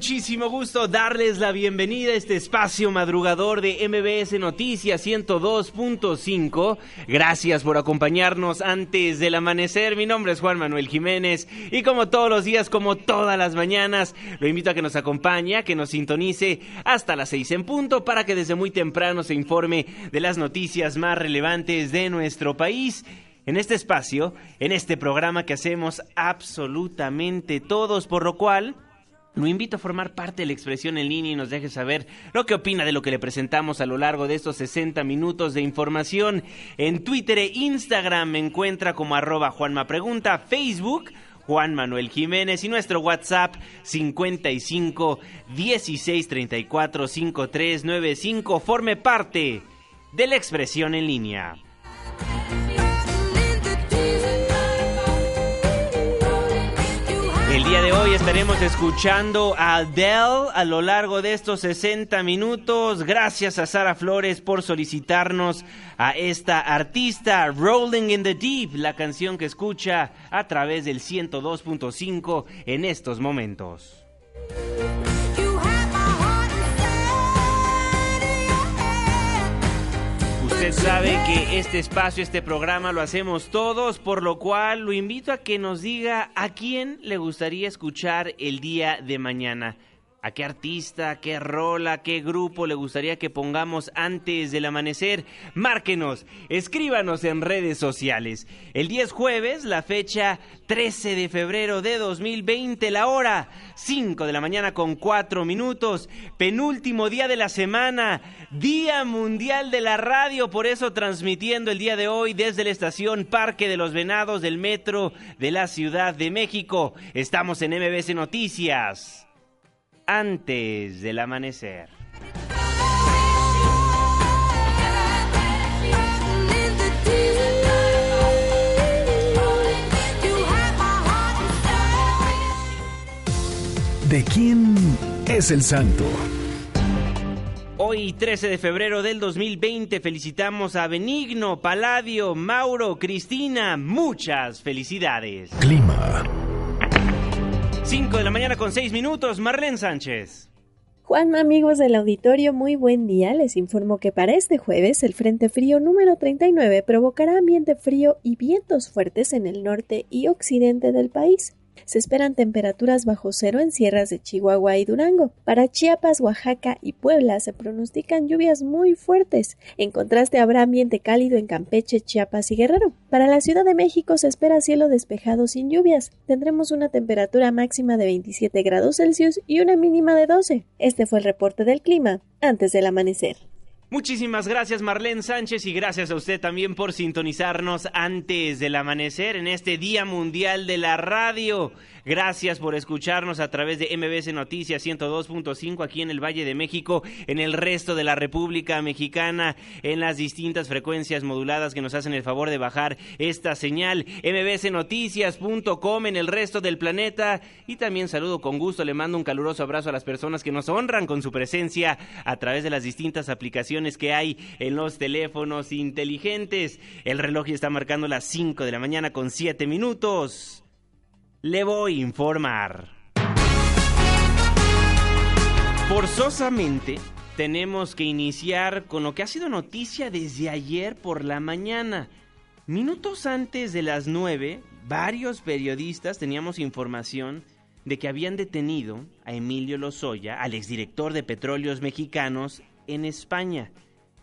Muchísimo gusto darles la bienvenida a este espacio madrugador de MBS Noticias 102.5. Gracias por acompañarnos antes del amanecer. Mi nombre es Juan Manuel Jiménez y como todos los días, como todas las mañanas, lo invito a que nos acompañe, a que nos sintonice hasta las seis en punto para que desde muy temprano se informe de las noticias más relevantes de nuestro país en este espacio, en este programa que hacemos absolutamente todos, por lo cual lo invito a formar parte de la expresión en línea y nos deje saber lo que opina de lo que le presentamos a lo largo de estos 60 minutos de información. En Twitter e Instagram me encuentra como arroba Juanma Pregunta, Facebook Juan Manuel Jiménez y nuestro WhatsApp 55 16 34 53 95. Forme parte de la expresión en línea. Día de hoy estaremos escuchando a Adele a lo largo de estos 60 minutos. Gracias a Sara Flores por solicitarnos a esta artista, Rolling in the Deep, la canción que escucha a través del 102.5 en estos momentos. Usted sabe que este espacio, este programa lo hacemos todos, por lo cual lo invito a que nos diga a quién le gustaría escuchar el día de mañana. ¿A qué artista, qué rola, qué grupo le gustaría que pongamos antes del amanecer? Márquenos, escríbanos en redes sociales. El 10 jueves, la fecha 13 de febrero de 2020, la hora 5 de la mañana con 4 minutos, penúltimo día de la semana, Día Mundial de la Radio, por eso transmitiendo el día de hoy desde la estación Parque de los Venados del Metro de la Ciudad de México. Estamos en MBC Noticias antes del amanecer. ¿De quién es el santo? Hoy, 13 de febrero del 2020, felicitamos a Benigno, Paladio, Mauro, Cristina. Muchas felicidades. Clima. 5 de la mañana con 6 minutos, Marlene Sánchez. Juan, amigos del auditorio, muy buen día. Les informo que para este jueves el Frente Frío número 39 provocará ambiente frío y vientos fuertes en el norte y occidente del país. Se esperan temperaturas bajo cero en sierras de Chihuahua y Durango. Para Chiapas, Oaxaca y Puebla se pronostican lluvias muy fuertes. En contraste habrá ambiente cálido en Campeche, Chiapas y Guerrero. Para la Ciudad de México se espera cielo despejado sin lluvias. Tendremos una temperatura máxima de 27 grados Celsius y una mínima de 12. Este fue el reporte del clima antes del amanecer. Muchísimas gracias Marlene Sánchez y gracias a usted también por sintonizarnos antes del amanecer en este Día Mundial de la Radio. Gracias por escucharnos a través de MBC Noticias 102.5 aquí en el Valle de México, en el resto de la República Mexicana, en las distintas frecuencias moduladas que nos hacen el favor de bajar esta señal, mbcnoticias.com en el resto del planeta. Y también saludo con gusto, le mando un caluroso abrazo a las personas que nos honran con su presencia a través de las distintas aplicaciones que hay en los teléfonos inteligentes. El reloj está marcando las 5 de la mañana con 7 minutos le voy a informar. Forzosamente tenemos que iniciar con lo que ha sido noticia desde ayer por la mañana. Minutos antes de las 9, varios periodistas teníamos información de que habían detenido a Emilio Lozoya, al exdirector de Petróleos Mexicanos, en España.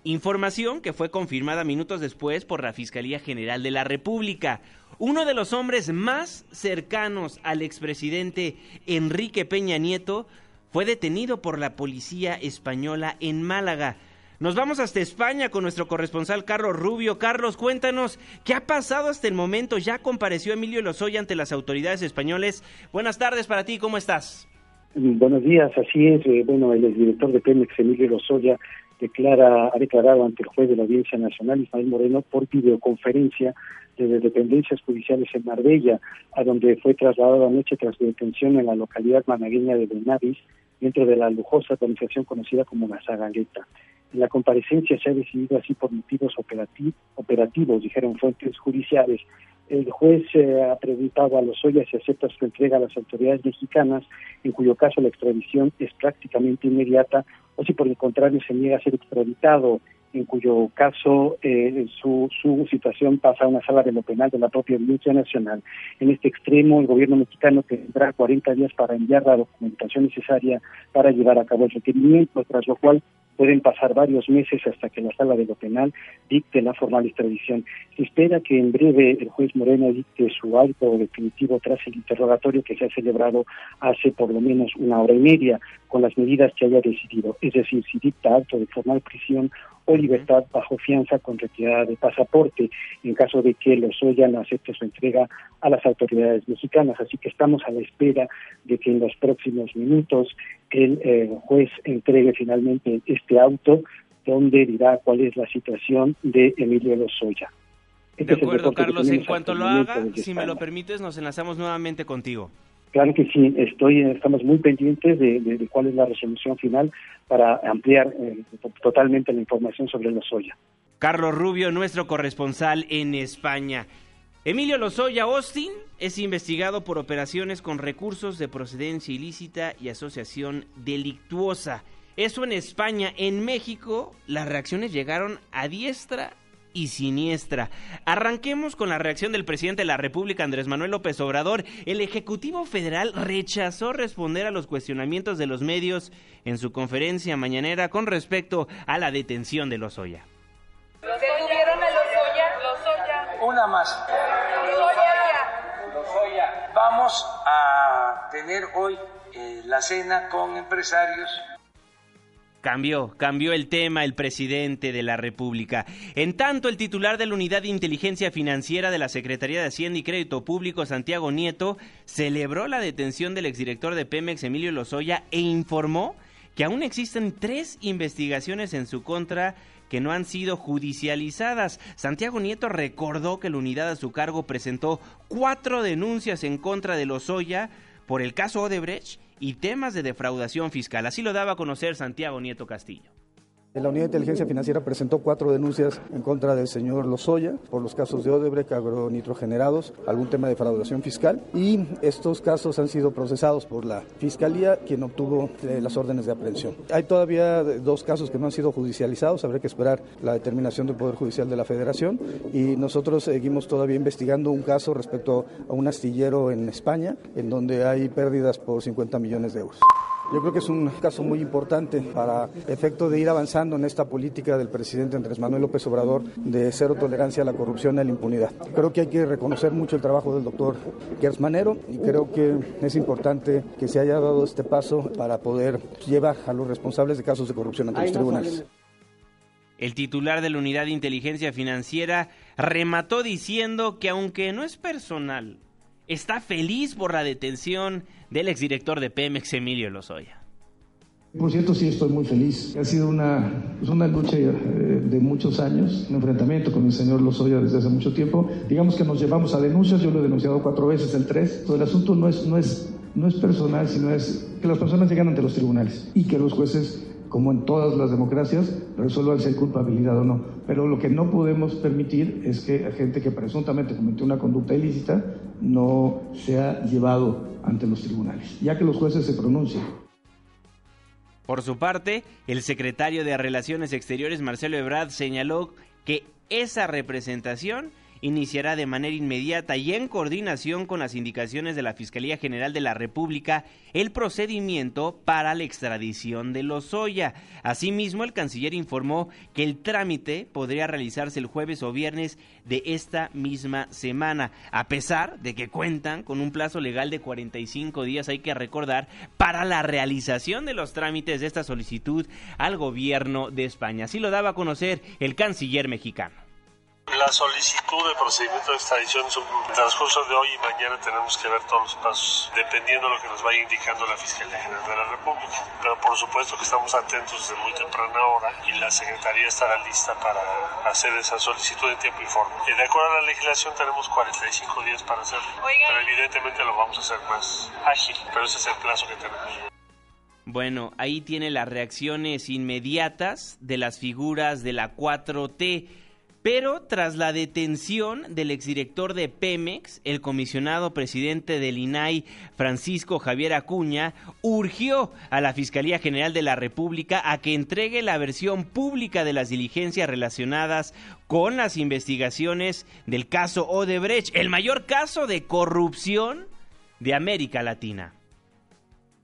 Información que fue confirmada minutos después por la Fiscalía General de la República. Uno de los hombres más cercanos al expresidente Enrique Peña Nieto fue detenido por la policía española en Málaga. Nos vamos hasta España con nuestro corresponsal Carlos Rubio. Carlos, cuéntanos, ¿qué ha pasado hasta el momento? Ya compareció Emilio Lozoya ante las autoridades españoles. Buenas tardes para ti, ¿cómo estás? Buenos días, así es. Eh, bueno, el director de Pemex, Emilio Lozoya, declara, ha declarado ante el juez de la Audiencia Nacional, Ismael Moreno, por videoconferencia desde dependencias judiciales en Marbella, a donde fue trasladado anoche tras su detención en la localidad managueña de Benavis, dentro de la lujosa organización conocida como la Zagaleta. La comparecencia se ha decidido así por motivos operativos, dijeron fuentes judiciales. El juez eh, ha preguntado a los Lozoya si acepta su entrega a las autoridades mexicanas, en cuyo caso la extradición es prácticamente inmediata, o si por el contrario se niega a ser extraditado, en cuyo caso eh, su, su situación pasa a una sala de lo penal de la propia Audiencia Nacional. En este extremo, el gobierno mexicano tendrá 40 días para enviar la documentación necesaria para llevar a cabo el requerimiento, tras lo cual pueden pasar varios meses hasta que la sala de lo penal dicte la formal extradición. Se espera que en breve el juez Moreno dicte su alto definitivo tras el interrogatorio que se ha celebrado hace por lo menos una hora y media con las medidas que haya decidido, es decir, si dicta alto de formal prisión o libertad bajo fianza con retirada de pasaporte en caso de que Lozoya no acepte su entrega a las autoridades mexicanas. Así que estamos a la espera de que en los próximos minutos el eh, juez entregue finalmente este auto donde dirá cuál es la situación de Emilio Lozoya. Este de acuerdo, Carlos. En cuanto lo haga, si me lo permites, nos enlazamos nuevamente contigo. Claro que sí, estoy, estamos muy pendientes de, cuál es la resolución final para ampliar eh, totalmente la información sobre Lozoya. Carlos Rubio, nuestro corresponsal en España. Emilio Lozoya Austin es investigado por operaciones con recursos de procedencia ilícita y asociación delictuosa. Eso en España. En México, las reacciones llegaron a diestra y siniestra. Arranquemos con la reacción del presidente de la República, Andrés Manuel López Obrador. El Ejecutivo Federal rechazó responder a los cuestionamientos de los medios en su conferencia mañanera con respecto a la detención de Lozoya. ¿Detuvieron a Lozoya? Una más. Lozoya. Vamos a tener hoy eh, la cena con empresarios Cambió, cambió el tema el presidente de la República. En tanto, el titular de la Unidad de Inteligencia Financiera de la Secretaría de Hacienda y Crédito Público, Santiago Nieto, celebró la detención del exdirector de Pemex, Emilio Lozoya, e informó que aún existen tres investigaciones en su contra que no han sido judicializadas. Santiago Nieto recordó que la unidad a su cargo presentó cuatro denuncias en contra de Lozoya por el caso Odebrecht y temas de defraudación fiscal. Así lo daba a conocer Santiago Nieto Castillo. La Unidad de Inteligencia Financiera presentó cuatro denuncias en contra del señor Lozoya por los casos de Odebrecht, agronitrogenerados, algún tema de defraudación fiscal y estos casos han sido procesados por la Fiscalía, quien obtuvo eh, las órdenes de aprehensión. Hay todavía dos casos que no han sido judicializados, habrá que esperar la determinación del Poder Judicial de la Federación y nosotros seguimos todavía investigando un caso respecto a un astillero en España, en donde hay pérdidas por 50 millones de euros. Yo creo que es un caso muy importante para efecto de ir avanzando en esta política del presidente Andrés Manuel López Obrador de cero tolerancia a la corrupción y a la impunidad. Creo que hay que reconocer mucho el trabajo del doctor Gers Manero y creo que es importante que se haya dado este paso para poder llevar a los responsables de casos de corrupción ante los tribunales. El titular de la Unidad de Inteligencia Financiera remató diciendo que aunque no es personal, está feliz por la detención del exdirector de Pemex, Emilio Lozoya. Por cierto, sí estoy muy feliz. Ha sido una, pues una lucha eh, de muchos años, un enfrentamiento con el señor Lozoya desde hace mucho tiempo. Digamos que nos llevamos a denuncias, yo lo he denunciado cuatro veces, el tres. Todo el asunto no es, no, es, no es personal, sino es que las personas llegan ante los tribunales y que los jueces como en todas las democracias, resuelvan si hay culpabilidad o no. Pero lo que no podemos permitir es que gente que presuntamente cometió una conducta ilícita no sea llevado ante los tribunales, ya que los jueces se pronuncien. Por su parte, el secretario de Relaciones Exteriores, Marcelo Ebrard, señaló que esa representación iniciará de manera inmediata y en coordinación con las indicaciones de la Fiscalía General de la República el procedimiento para la extradición de Lozoya. Asimismo, el canciller informó que el trámite podría realizarse el jueves o viernes de esta misma semana, a pesar de que cuentan con un plazo legal de 45 días, hay que recordar, para la realización de los trámites de esta solicitud al gobierno de España. Así lo daba a conocer el canciller mexicano. La solicitud de procedimiento de extradición en el transcurso de hoy y mañana tenemos que ver todos los pasos, dependiendo de lo que nos vaya indicando la Fiscalía General de la República. Pero por supuesto que estamos atentos desde muy temprana hora y la Secretaría estará lista para hacer esa solicitud en tiempo y forma. Y de acuerdo a la legislación tenemos 45 días para hacerlo, pero evidentemente lo vamos a hacer más ágil, pero ese es el plazo que tenemos. Bueno, ahí tiene las reacciones inmediatas de las figuras de la 4T. Pero tras la detención del exdirector de Pemex, el comisionado presidente del INAI, Francisco Javier Acuña, urgió a la Fiscalía General de la República a que entregue la versión pública de las diligencias relacionadas con las investigaciones del caso Odebrecht, el mayor caso de corrupción de América Latina.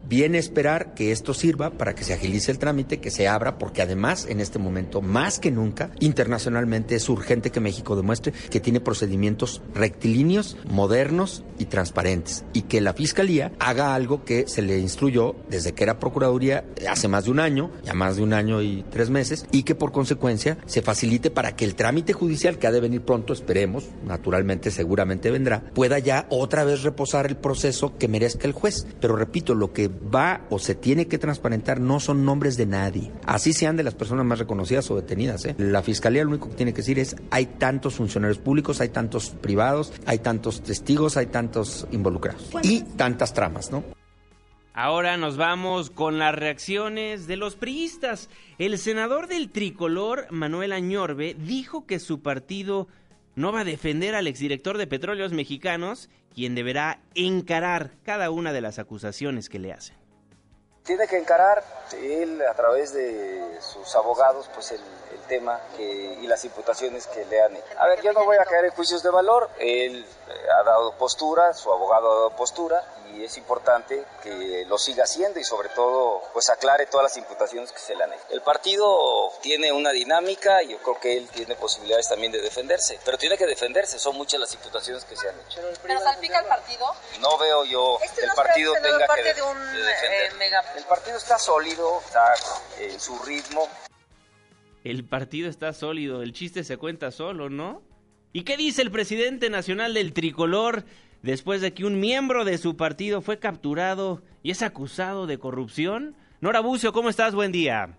Viene esperar que esto sirva para que se agilice el trámite, que se abra, porque además en este momento, más que nunca, internacionalmente es urgente que México demuestre que tiene procedimientos rectilíneos, modernos y transparentes, y que la Fiscalía haga algo que se le instruyó desde que era Procuraduría hace más de un año, ya más de un año y tres meses, y que por consecuencia se facilite para que el trámite judicial, que ha de venir pronto, esperemos, naturalmente seguramente vendrá, pueda ya otra vez reposar el proceso que merezca el juez. Pero repito, lo que va o se tiene que transparentar no son nombres de nadie. Así sean de las personas más reconocidas o detenidas. ¿eh? La fiscalía lo único que tiene que decir es hay tantos funcionarios públicos, hay tantos privados, hay tantos testigos, hay tantos involucrados y tantas tramas, ¿no? Ahora nos vamos con las reacciones de los priistas. El senador del tricolor, Manuel Añorbe, dijo que su partido no va a defender al exdirector de Petróleos Mexicanos, quien deberá encarar cada una de las acusaciones que le hacen. Tiene que encarar él a través de sus abogados pues el, tema y las imputaciones que le han hecho. A ver, yo no voy a caer en juicios de valor, él eh, ha dado postura, su abogado ha dado postura y es importante que lo siga haciendo y sobre todo pues aclare todas las imputaciones que se le han hecho. El partido tiene una dinámica y yo creo que él tiene posibilidades también de defenderse, pero tiene que defenderse, son muchas las imputaciones que se han hecho. ¿Pero salpica el partido? No veo yo Este que el no partido tenga parte que de un de defender. eh, mega... El partido está sólido, está en su ritmo, El partido está sólido, el chiste se cuenta solo, ¿no? ¿Y qué dice el presidente nacional del tricolor después de que un miembro de su partido fue capturado y es acusado de corrupción? Nora Bucio, ¿cómo estás? Buen día.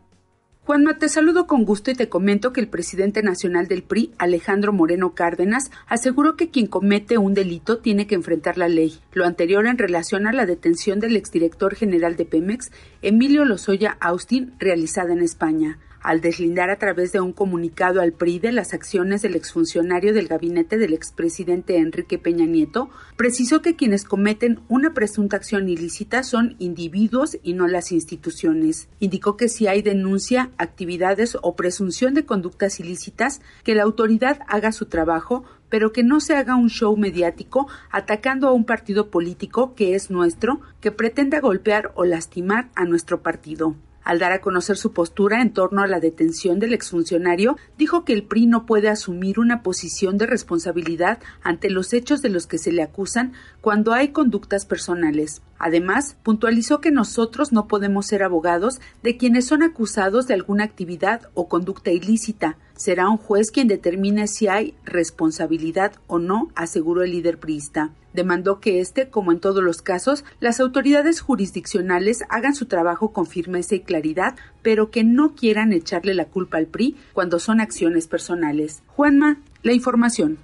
Juanma, te saludo con gusto y te comento que el presidente nacional del PRI, Alejandro Moreno Cárdenas, aseguró que quien comete un delito tiene que enfrentar la ley. Lo anterior en relación a la detención del exdirector general de Pemex, Emilio Lozoya Austin, realizada en España al deslindar a través de un comunicado al PRI de las acciones del exfuncionario del gabinete del expresidente Enrique Peña Nieto, precisó que quienes cometen una presunta acción ilícita son individuos y no las instituciones. Indicó que si hay denuncia, actividades o presunción de conductas ilícitas, que la autoridad haga su trabajo, pero que no se haga un show mediático atacando a un partido político que es nuestro, que pretenda golpear o lastimar a nuestro partido. Al dar a conocer su postura en torno a la detención del exfuncionario, dijo que el PRI no puede asumir una posición de responsabilidad ante los hechos de los que se le acusan cuando hay conductas personales. Además, puntualizó que nosotros no podemos ser abogados de quienes son acusados de alguna actividad o conducta ilícita. Será un juez quien determine si hay responsabilidad o no, aseguró el líder priista. Demandó que este, como en todos los casos, las autoridades jurisdiccionales hagan su trabajo con firmeza y claridad, pero que no quieran echarle la culpa al PRI cuando son acciones personales. Juanma, la información.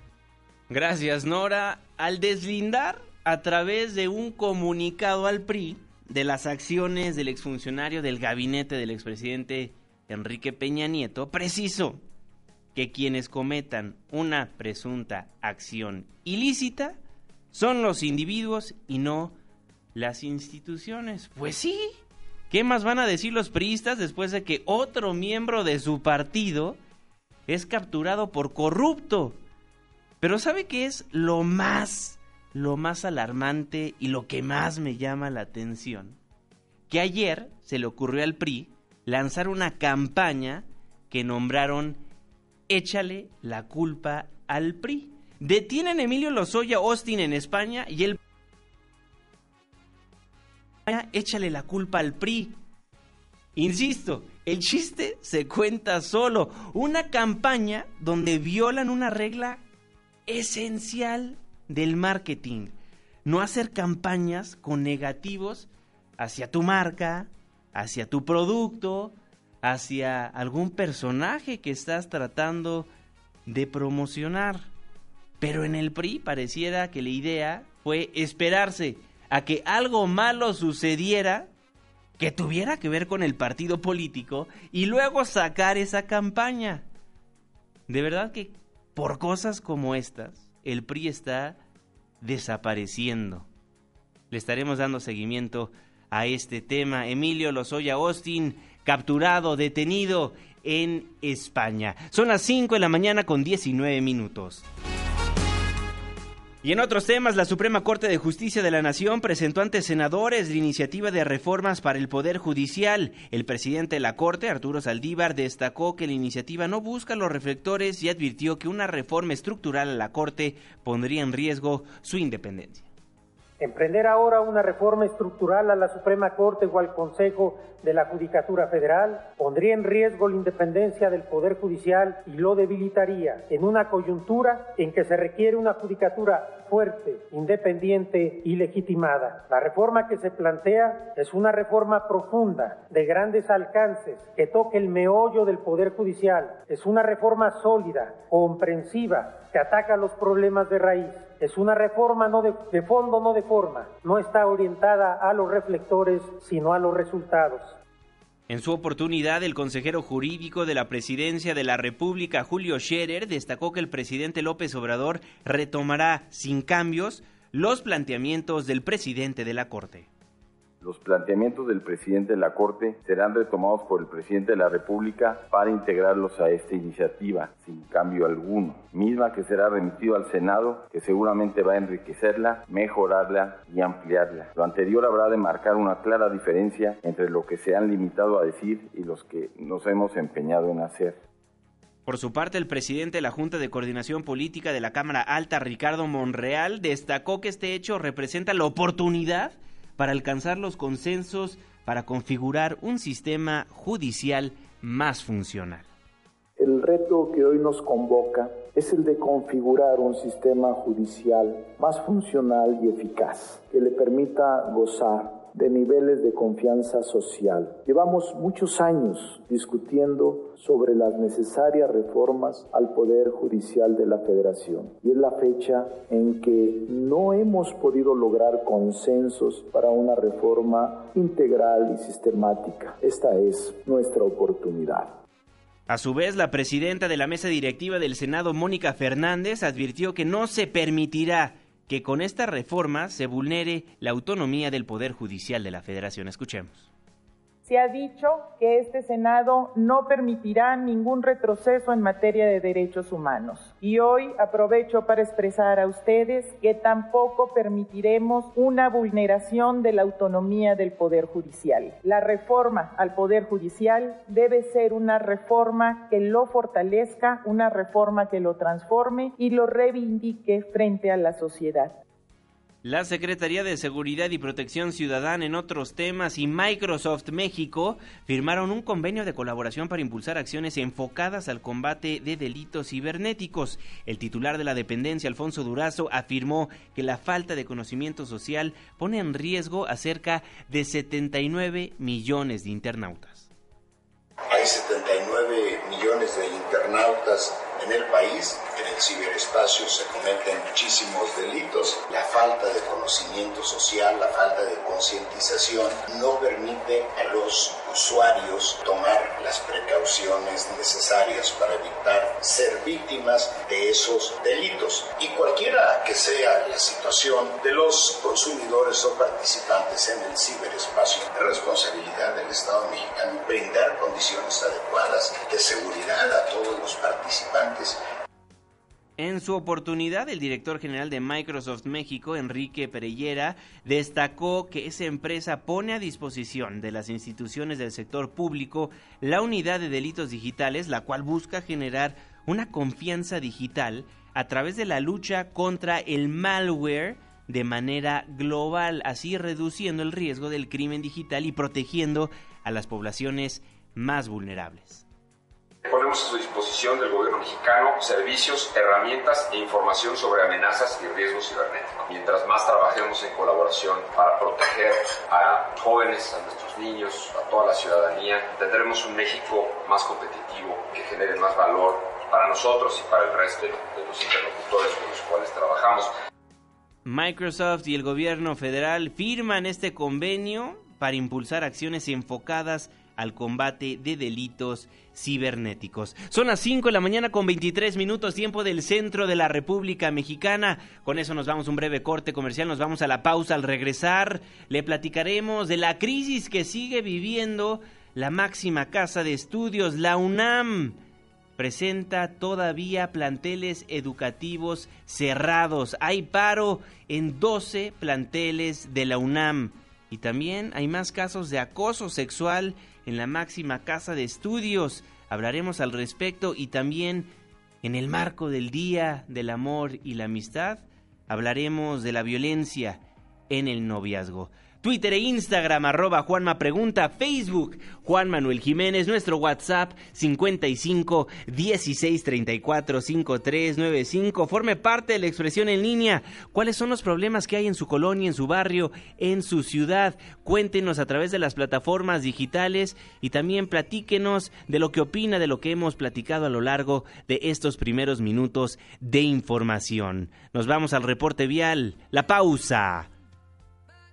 Gracias, Nora. Al deslindar a través de un comunicado al PRI de las acciones del exfuncionario del gabinete del expresidente Enrique Peña Nieto, preciso que quienes cometan una presunta acción ilícita son los individuos y no las instituciones. Pues sí. ¿Qué más van a decir los priistas después de que otro miembro de su partido es capturado por corrupto? Pero ¿sabe qué es lo más, lo más alarmante y lo que más me llama la atención? Que ayer se le ocurrió al PRI lanzar una campaña que nombraron Échale la culpa al PRI. Detienen a Emilio Lozoya Austin en España y el échale la culpa al PRI. Insisto, el chiste se cuenta solo. Una campaña donde violan una regla esencial del marketing. No hacer campañas con negativos hacia tu marca, hacia tu producto, hacia algún personaje que estás tratando de promocionar. Pero en el PRI pareciera que la idea fue esperarse a que algo malo sucediera que tuviera que ver con el partido político y luego sacar esa campaña. De verdad que por cosas como estas, el PRI está desapareciendo. Le estaremos dando seguimiento a este tema. Emilio Lozoya Austin, capturado, detenido en España. Son las 5 de la mañana con 19 minutos. Y en otros temas, la Suprema Corte de Justicia de la Nación presentó ante senadores la iniciativa de reformas para el Poder Judicial. El presidente de la Corte, Arturo Saldívar, destacó que la iniciativa no busca los reflectores y advirtió que una reforma estructural a la Corte pondría en riesgo su independencia. Emprender ahora una reforma estructural a la Suprema Corte o al Consejo de la Judicatura Federal pondría en riesgo la independencia del Poder Judicial y lo debilitaría en una coyuntura en que se requiere una judicatura fuerte, independiente y legitimada. La reforma que se plantea es una reforma profunda, de grandes alcances, que toque el meollo del Poder Judicial. Es una reforma sólida, comprensiva, que ataca los problemas de raíz. Es una reforma no de, de, fondo, no de forma. No está orientada a los reflectores, sino a los resultados. En su oportunidad, el consejero jurídico de la Presidencia de la República, Julio Scherer, destacó que el presidente López Obrador retomará sin cambios los planteamientos del presidente de la Corte. Los planteamientos del presidente de la Corte serán retomados por el presidente de la República para integrarlos a esta iniciativa, sin cambio alguno, misma que será remitido al Senado, que seguramente va a enriquecerla, mejorarla y ampliarla. Lo anterior habrá de marcar una clara diferencia entre lo que se han limitado a decir y los que nos hemos empeñado en hacer. Por su parte, el presidente de la Junta de Coordinación Política de la Cámara Alta, Ricardo Monreal, destacó que este hecho representa la oportunidad para alcanzar los consensos para configurar un sistema judicial más funcional. El reto que hoy nos convoca es el de configurar un sistema judicial más funcional y eficaz, que le permita gozar de niveles de confianza social. Llevamos muchos años discutiendo sobre las necesarias reformas al Poder Judicial de la Federación y es la fecha en que no hemos podido lograr consensos para una reforma integral y sistemática. Esta es nuestra oportunidad. A su vez, la presidenta de la mesa directiva del Senado, Mónica Fernández, advirtió que no se permitirá que con esta reforma se vulnere la autonomía del Poder Judicial de la Federación. Escuchemos se ha dicho que este Senado no permitirá ningún retroceso en materia de derechos humanos. Y hoy aprovecho para expresar a ustedes que tampoco permitiremos una vulneración de la autonomía del Poder Judicial. La reforma al Poder Judicial debe ser una reforma que lo fortalezca, una reforma que lo transforme y lo reivindique frente a la sociedad. La Secretaría de Seguridad y Protección Ciudadana en otros temas y Microsoft México firmaron un convenio de colaboración para impulsar acciones enfocadas al combate de delitos cibernéticos. El titular de la dependencia, Alfonso Durazo, afirmó que la falta de conocimiento social pone en riesgo a cerca de 79 millones de internautas. Hay 79 millones de internautas en el país ciberespacio se cometen muchísimos delitos. La falta de conocimiento social, la falta de concientización no permite a los usuarios tomar las precauciones necesarias para evitar ser víctimas de esos delitos. Y cualquiera que sea la situación de los consumidores o participantes en el ciberespacio, es responsabilidad del Estado mexicano brindar condiciones adecuadas de seguridad a todos los participantes En su oportunidad, el director general de Microsoft México, Enrique Perellera, destacó que esa empresa pone a disposición de las instituciones del sector público la unidad de delitos digitales, la cual busca generar una confianza digital a través de la lucha contra el malware de manera global, así reduciendo el riesgo del crimen digital y protegiendo a las poblaciones más vulnerables. Ponemos a su disposición del gobierno mexicano servicios, herramientas e información sobre amenazas y riesgos cibernéticos. Mientras más trabajemos en colaboración para proteger a jóvenes, a nuestros niños, a toda la ciudadanía, tendremos un México más competitivo, que genere más valor para nosotros y para el resto de los interlocutores con los cuales trabajamos. Microsoft y el gobierno federal firman este convenio para impulsar acciones enfocadas al combate de delitos cibernéticos. Son las 5 de la mañana con 23 minutos tiempo del centro de la República Mexicana. Con eso nos vamos a un breve corte comercial, nos vamos a la pausa al regresar. Le platicaremos de la crisis que sigue viviendo la máxima casa de estudios, la UNAM. Presenta todavía planteles educativos cerrados. Hay paro en 12 planteles de la UNAM. Y también hay más casos de acoso sexual en la máxima casa de estudios. Hablaremos al respecto y también en el marco del Día del Amor y la Amistad hablaremos de la violencia en el noviazgo. Twitter e Instagram, arroba Juanma Pregunta, Facebook, Juan Manuel Jiménez, nuestro WhatsApp 55 16 34 53 95. Forme parte de la expresión en línea. ¿Cuáles son los problemas que hay en su colonia, en su barrio, en su ciudad? Cuéntenos a través de las plataformas digitales y también platíquenos de lo que opina de lo que hemos platicado a lo largo de estos primeros minutos de información. Nos vamos al reporte vial. La pausa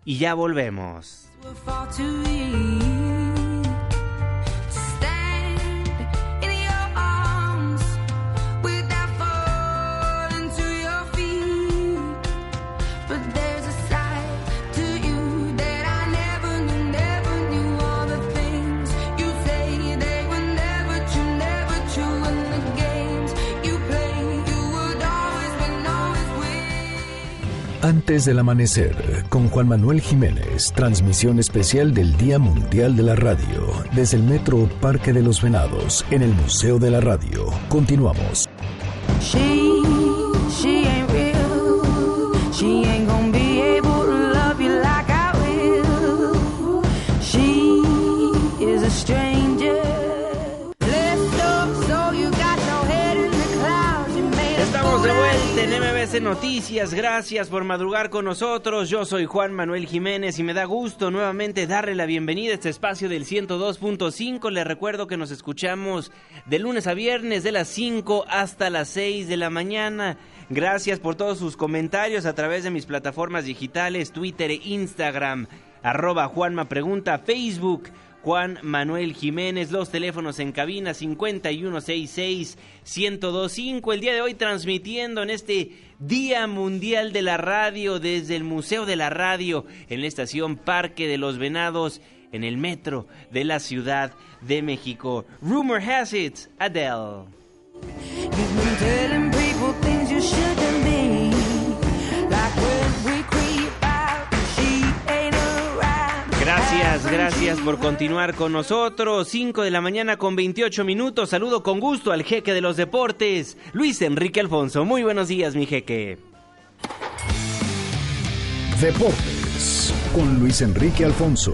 y ya volvemos. Antes del amanecer, con Juan Manuel Jiménez, transmisión especial del Día Mundial de la Radio, desde el Metro Parque de los Venados, en el Museo de la Radio. Continuamos. Noticias, gracias por madrugar con nosotros. Yo soy Juan Manuel Jiménez y me da gusto nuevamente darle la bienvenida a este espacio del 102.5. Le recuerdo que nos escuchamos de lunes a viernes de las 5 hasta las 6 de la mañana. Gracias por todos sus comentarios a través de mis plataformas digitales, Twitter e Instagram, arroba Juanma Pregunta, Facebook. Juan Manuel Jiménez, los teléfonos en cabina 5166-1025. El día de hoy transmitiendo en este Día Mundial de la Radio desde el Museo de la Radio en la estación Parque de los Venados en el metro de la Ciudad de México. Rumor has it, Adele. Gracias, gracias por continuar con nosotros. 5 de la mañana con 28 minutos. Saludo con gusto al jeque de los deportes, Luis Enrique Alfonso. Muy buenos días, mi jeque. Deportes con Luis Enrique Alfonso.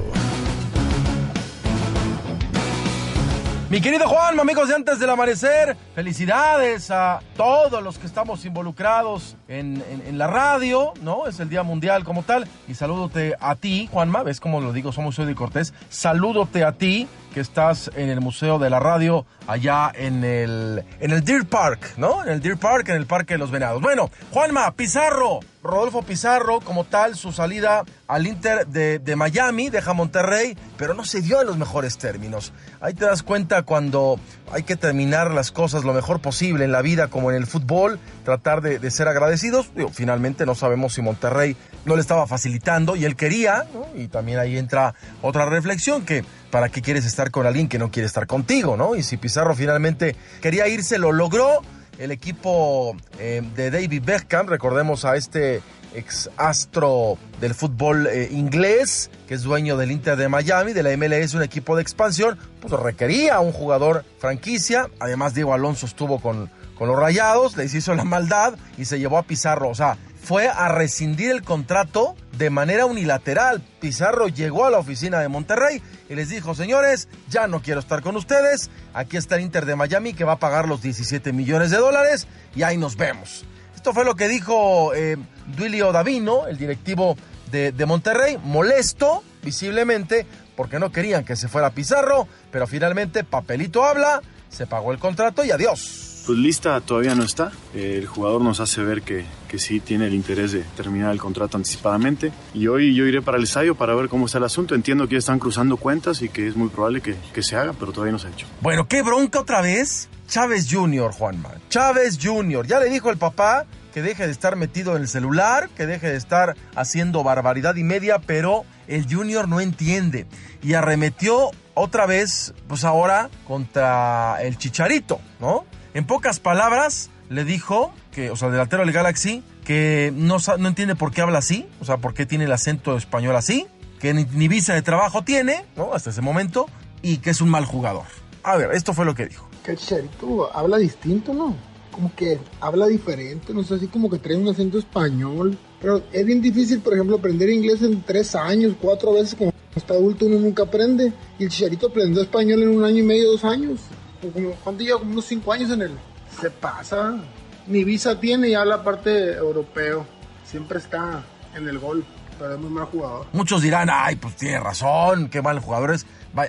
Mi querido Juan, amigos de antes del amanecer, felicidades a todos los que estamos involucrados en, la radio, ¿no? Es el Día Mundial como tal. Y salúdote a ti, Juanma, ves cómo lo digo, somos soy de Cortés. Salúdote a ti, que estás en el Museo de la Radio, allá en el, en el Deer Park, ¿no? En el Deer Park, en el Parque de los Venados. Bueno, Juanma, Pizarro, Rodolfo Pizarro, como tal, su salida al Inter de, de, Miami, deja Monterrey, pero no se dio en los mejores términos. Ahí te das cuenta cuando hay que terminar las cosas lo mejor posible en la vida, como en el fútbol, tratar de, ser agradecidos. finalmente no sabemos si Monterrey no le estaba facilitando y él quería, y también ahí entra otra reflexión que para qué quieres estar con alguien que no quiere estar contigo, ¿no? Y si Pizarro finalmente quería irse, lo logró el equipo eh, de David Beckham, recordemos a este ex astro del fútbol eh, inglés, que es dueño del Inter de Miami, de la MLS, un equipo de expansión, pues requería un jugador franquicia. Además, Diego Alonso estuvo con, con los Rayados, les hizo la maldad y se llevó a Pizarro. O sea, fue a rescindir el contrato de manera unilateral. Pizarro llegó a la oficina de Monterrey y les dijo, señores, ya no quiero estar con ustedes. Aquí está el Inter de Miami que va a pagar los 17 millones de dólares y ahí nos vemos. Esto fue lo que dijo eh, Duilio Davino, el directivo de, de Monterrey, molesto visiblemente porque no querían que se fuera Pizarro, pero finalmente papelito habla, se pagó el contrato y adiós. Pues lista todavía no está. El jugador nos hace ver que, que sí tiene el interés de terminar el contrato anticipadamente. Y hoy yo iré para el ensayo para ver cómo está el asunto. Entiendo que ya están cruzando cuentas y que es muy probable que, que se haga, pero todavía no se ha hecho. Bueno, qué bronca otra vez. Chávez Jr., Juanma. Chávez Jr. Ya le dijo el papá que deje de estar metido en el celular, que deje de estar haciendo barbaridad y media, pero el Junior no entiende. Y arremetió otra vez, pues ahora, contra el Chicharito, ¿no? En pocas palabras, le dijo que, o sea, el delantero del Galaxy, que no, no entiende por qué habla así, o sea, por qué tiene el acento español así, que ni, ni visa de trabajo tiene, ¿no? Hasta ese momento, y que es un mal jugador. A ver, esto fue lo que dijo. Que el Chicharito habla distinto, ¿no? Como que habla diferente, no sé, así como que trae un acento español. Pero es bien difícil, por ejemplo, aprender inglés en tres años, cuatro veces, como hasta adulto uno nunca aprende. Y el Chicharito aprendió español en un año y medio, dos años. ¿Cuánto lleva? Unos cinco años en él. Se pasa. Ni visa tiene y habla parte europeo. Siempre está en el gol, pero es muy mal jugador. Muchos dirán, ay, pues tiene razón, qué mal jugador es.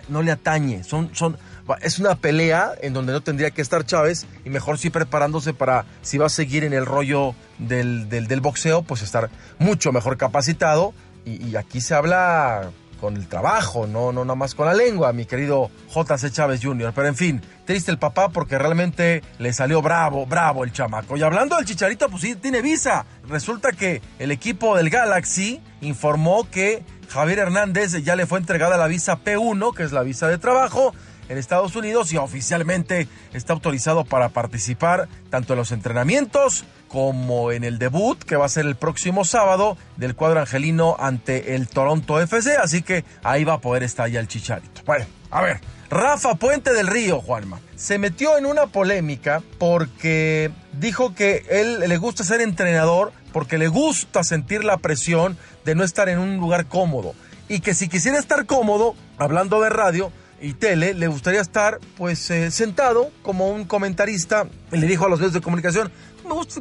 No le atañe, son, son, es una pelea en donde no tendría que estar Chávez y mejor sí preparándose para, si va a seguir en el rollo del, del, boxeo, pues estar mucho mejor capacitado. Y aquí se habla con el trabajo, no, no nada más con la lengua, mi querido JC Chávez Jr. Pero en fin, triste el papá porque realmente le salió bravo, bravo el chamaco. Y hablando del chicharito, pues sí, tiene visa. Resulta que el equipo del Galaxy informó que Javier Hernández ya le fue entregada la visa P1, que es la visa de trabajo, en Estados Unidos y oficialmente está autorizado para participar tanto en los entrenamientos como en el debut que va a ser el próximo sábado del cuadro angelino ante el Toronto FC, así que ahí va a poder estar ya el chicharito. Bueno, a ver, Rafa Puente del Río, Juanma, se metió en una polémica porque dijo que él le gusta ser entrenador porque le gusta sentir la presión de no estar en un lugar cómodo y que si quisiera estar cómodo, hablando de radio, y tele, le gustaría estar pues eh, sentado como un comentarista. Y le dijo a los medios de comunicación,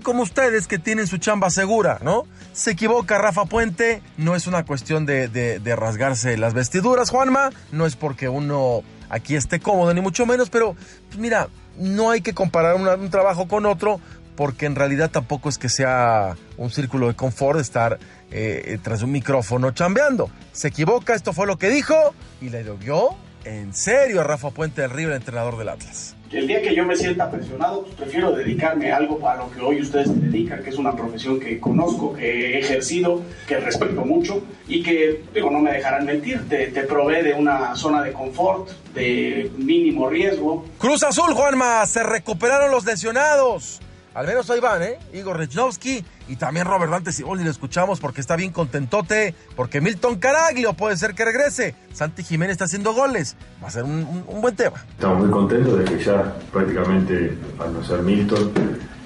como ustedes que tienen su chamba segura, ¿no? Se equivoca Rafa Puente, no es una cuestión de, de, rasgarse las vestiduras, Juanma, no es porque uno aquí esté cómodo, ni mucho menos, pero pues mira, no hay que comparar un trabajo con otro, porque en realidad tampoco es que sea un círculo de confort estar eh, tras un micrófono chambeando. Se equivoca, esto fue lo que dijo, y le dio en serio a Rafa Puente del Río, el entrenador del Atlas. El día que yo me sienta presionado, pues prefiero dedicarme a algo a lo que hoy ustedes se dedican, que es una profesión que conozco, que he ejercido, que respeto mucho y que, digo, no me dejarán mentir, te, te provee de una zona de confort, de mínimo riesgo. Cruz Azul, Juanma, se recuperaron los lesionados. Al menos ahí van, ¿eh? Igor Rechnowski y también Robert Dante Siboldi lo escuchamos porque está bien contentote, porque Milton Caraglio puede ser que regrese. Santi Jiménez está haciendo goles. Va a ser un, un, un buen tema. Estamos muy contentos de que ya prácticamente, al no ser Milton,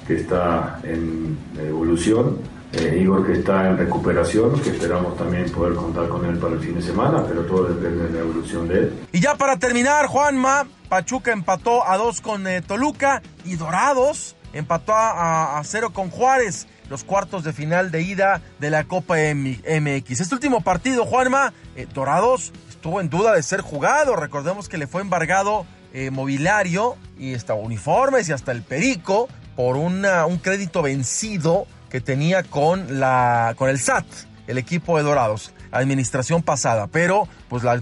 que está en evolución, eh, Igor que está en recuperación, que esperamos también poder contar con él para el fin de semana, pero todo depende de la evolución de él. Y ya para terminar, Juanma, Pachuca empató a dos con eh, Toluca y Dorados empató a, cero con Juárez, los cuartos de final de ida de la Copa MX. Este último partido, Juanma, eh, Dorados estuvo en duda de ser jugado. Recordemos que le fue embargado eh, mobiliario y hasta uniformes y hasta el perico por un crédito vencido que tenía con, la, con el SAT. el equipo de Dorados, administración pasada, pero pues la,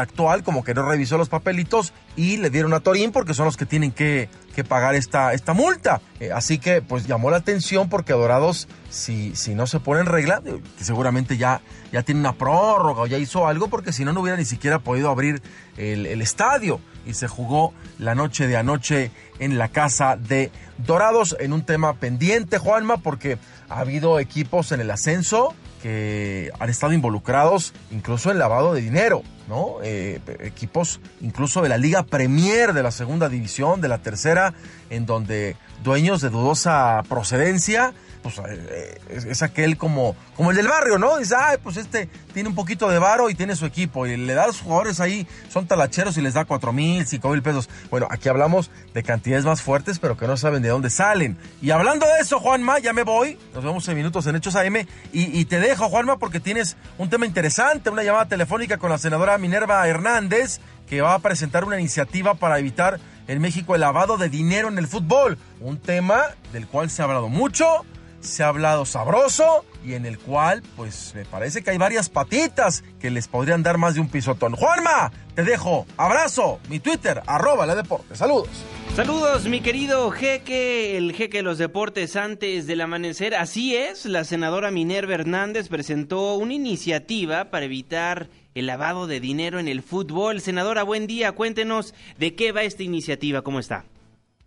actual como que no revisó los papelitos y le dieron a Torín porque son los que tienen que, pagar esta, esta multa. Eh, así que pues llamó la atención porque Dorados, si, si no se pone en regla, eh, seguramente ya, ya tiene una prórroga o ya hizo algo porque si no, no hubiera ni siquiera podido abrir el estadio y se jugó la noche de anoche en la casa de Dorados en un tema pendiente, Juanma, porque ha habido equipos en el ascenso que han estado involucrados incluso en lavado de dinero, ¿no? Eh, equipos incluso de la Liga Premier de la segunda división, de la tercera, en donde dueños de dudosa procedencia pues eh, es, aquel como, como el del barrio, ¿no? Dice, ay, pues este tiene un poquito de varo y tiene su equipo. Y le da a los jugadores ahí, son talacheros y les da cuatro mil, cinco mil pesos. Bueno, aquí hablamos de cantidades más fuertes, pero que no saben de dónde salen. Y hablando de eso, Juanma, ya me voy. Nos vemos en minutos en Hechos AM. Y, y te dejo, Juanma, porque tienes un tema interesante, una llamada telefónica con la senadora Minerva Hernández, que va a presentar una iniciativa para evitar en México el lavado de dinero en el fútbol. Un tema del cual se ha hablado mucho se ha hablado sabroso y en el cual, pues me parece que hay varias patitas que les podrían dar más de un pisotón. Juanma, te dejo. Abrazo. Mi Twitter, arroba la deporte. Saludos. Saludos, mi querido jeque, el jeque de los deportes antes del amanecer. Así es, la senadora Minerva Hernández presentó una iniciativa para evitar el lavado de dinero en el fútbol. Senadora, buen día. Cuéntenos de qué va esta iniciativa. ¿Cómo está?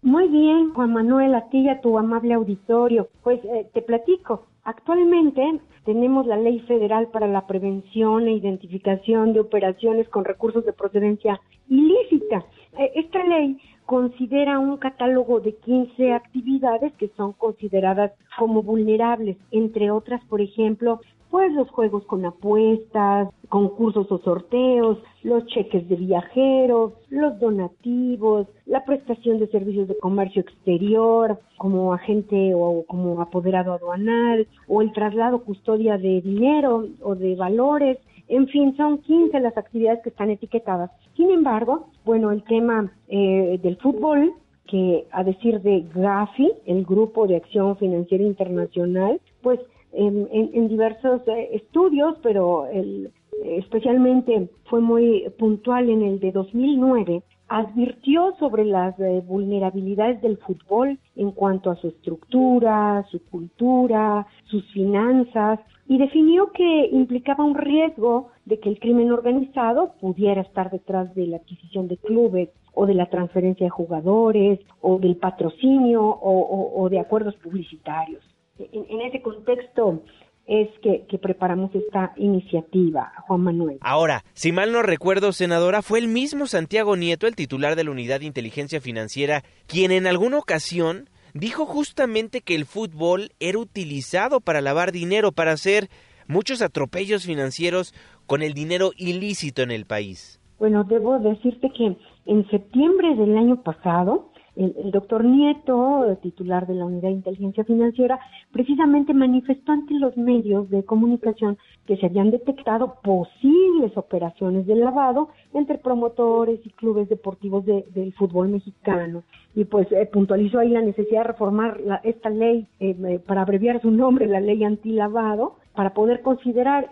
Muy bien, Juan Manuel, a ti y a tu amable auditorio. Pues eh, te platico. Actualmente tenemos la Ley Federal para la Prevención e Identificación de Operaciones con Recursos de Procedencia Ilícita. Eh, esta ley considera un catálogo de 15 actividades que son consideradas como vulnerables, entre otras, por ejemplo, pues los juegos con apuestas, concursos o sorteos, los cheques de viajeros, los donativos, la prestación de servicios de comercio exterior como agente o como apoderado aduanal, o el traslado custodia de dinero o de valores, en fin, son 15 las actividades que están etiquetadas. Sin embargo, bueno, el tema eh, del fútbol, que a decir de GAFI, el Grupo de Acción Financiera Internacional, pues en, diversos eh, estudios, pero el, especialmente fue muy puntual en el de 2009, advirtió sobre las eh, vulnerabilidades del fútbol en cuanto a su estructura, su cultura, sus finanzas y definió que implicaba un riesgo de que el crimen organizado pudiera estar detrás de la adquisición de clubes o de la transferencia de jugadores o del patrocinio o de acuerdos publicitarios en, ese contexto es que, preparamos esta iniciativa, Juan Manuel. Ahora, si mal no recuerdo, senadora, fue el mismo Santiago Nieto, el titular de la Unidad de Inteligencia Financiera, quien en alguna ocasión dijo justamente que el fútbol era utilizado para lavar dinero, para hacer muchos atropellos financieros con el dinero ilícito en el país. Bueno, debo decirte que en septiembre del año pasado, el, doctor Nieto, titular de la Unidad de Inteligencia Financiera, precisamente manifestó ante los medios de comunicación que se habían detectado posibles operaciones de lavado entre promotores y clubes deportivos del fútbol mexicano. Y pues eh, puntualizó ahí la necesidad de reformar esta ley, eh, eh, para abreviar su nombre, la ley antilavado, para poder considerar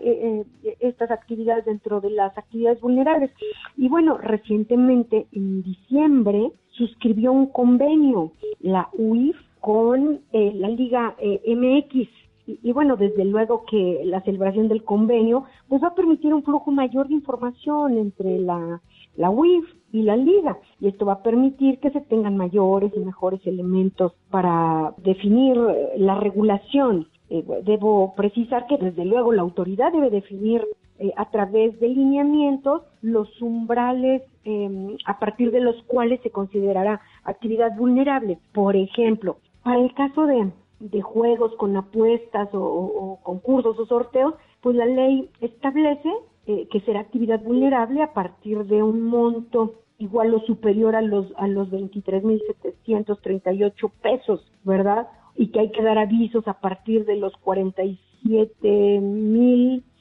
estas actividades dentro de las actividades vulnerables. Y bueno, recientemente, en diciembre, suscribió un convenio, la UIF, con eh, la Liga eh, MX. Y, bueno, desde luego que la celebración del convenio pues va a permitir un flujo mayor de información entre la, la UIF y la liga y esto va a permitir que se tengan mayores y mejores elementos para definir eh, la regulación. debo precisar que desde luego la autoridad debe definir eh, a través de lineamientos los umbrales em, a partir de los cuales se considerará actividad vulnerable. Por ejemplo, para el caso de, juegos con apuestas o, concursos o sorteos, pues la ley establece eh, que será actividad vulnerable a partir de un monto igual o superior a los a los 23.738 pesos, ¿verdad? Y que hay que dar avisos a partir de los